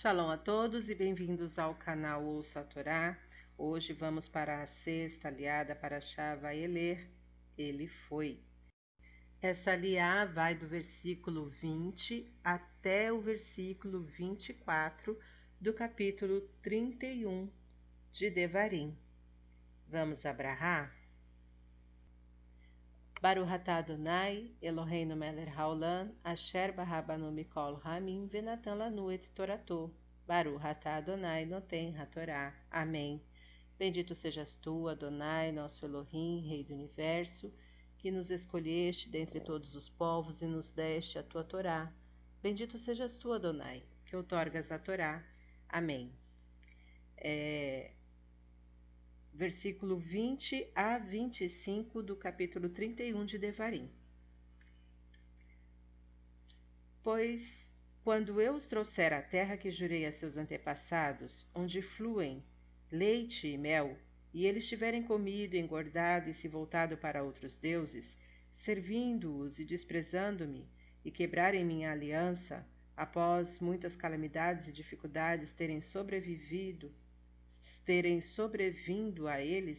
Shalom a todos e bem-vindos ao canal Ouça a Torá. Hoje vamos para a sexta aliada para Shava Eler. Ele foi. Essa aliá vai do versículo 20 até o versículo 24 do capítulo 31 de Devarim. Vamos abrahar? Baruch atah Adonai, Eloheinu melech haolam, asher barabanu mikol hamim, venatan lanu et torato. Baruch atah Adonai noten hatorá. Amém. Bendito sejas tu, Adonai, nosso Elohim, Rei do Universo, que nos escolheste dentre todos os povos e nos deste a tua Torá. Bendito sejas tu, Adonai, que outorgas a Torá. Amém. É, versículo 20 a 25 do capítulo 31 de Devarim. Pois, quando eu os trouxer à terra que jurei a seus antepassados, onde fluem leite e mel, e eles tiverem comido, engordado e se voltado para outros deuses, servindo-os e desprezando-me, e quebrarem minha aliança, após muitas calamidades e dificuldades terem sobrevivido terem sobrevindo a eles,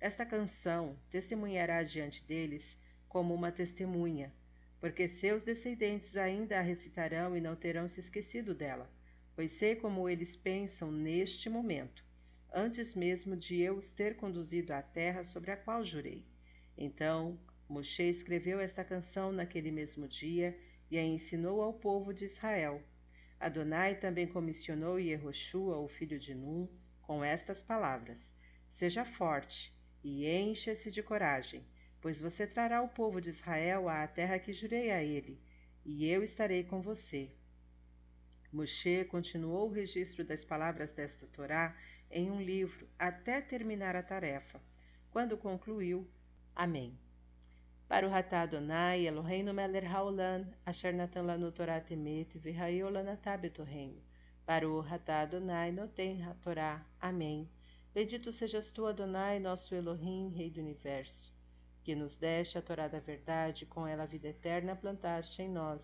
esta canção testemunhará diante deles como uma testemunha, porque seus descendentes ainda a recitarão e não terão se esquecido dela, pois sei como eles pensam neste momento, antes mesmo de eu os ter conduzido à terra sobre a qual jurei. Então Moshe escreveu esta canção naquele mesmo dia e a ensinou ao povo de Israel. Adonai também comissionou Yehoshua, o filho de Nun, com estas palavras: Seja forte e encha-se de coragem, pois você trará o povo de Israel à terra que jurei a ele, e eu estarei com você. Moshe continuou o registro das palavras desta Torá em um livro até terminar a tarefa. Quando concluiu, Amém. Para o Ratá Adonai, Eloheinu melech haolam, asher natan lanu Torah temet, v'hayo lanatá betorreino. Baruch atah Adonai noten Torá. Amém. Bendito sejas tu, Adonai, nosso Elohim, Rei do Universo, que nos deste a Torá da verdade, com ela a vida eterna plantaste em nós.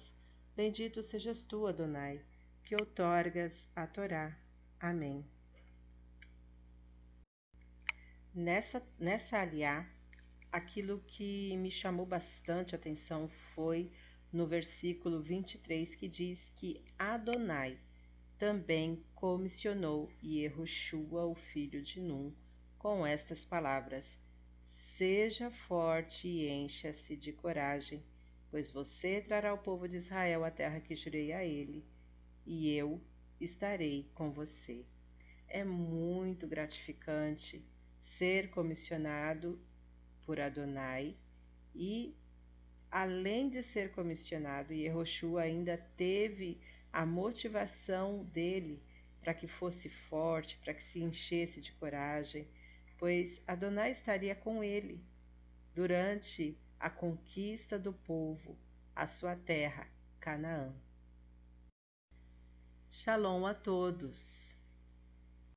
Bendito sejas tu, Adonai, que outorgas a Torá. Amém. Nessa, nessa aliá, aquilo que me chamou bastante atenção foi no versículo 23 que diz que Adonai também comissionou Yehoshua, o filho de Num, com estas palavras: Seja forte e encha-se de coragem, pois você trará o povo de Israel à terra que jurei a ele, e eu estarei com você. É muito gratificante ser comissionado por Adonai e, além de ser comissionado, Yehoshua ainda teve a motivação dele para que fosse forte, para que se enchesse de coragem, pois Adonai estaria com ele durante a conquista do povo, a sua terra, Canaã. Shalom a todos!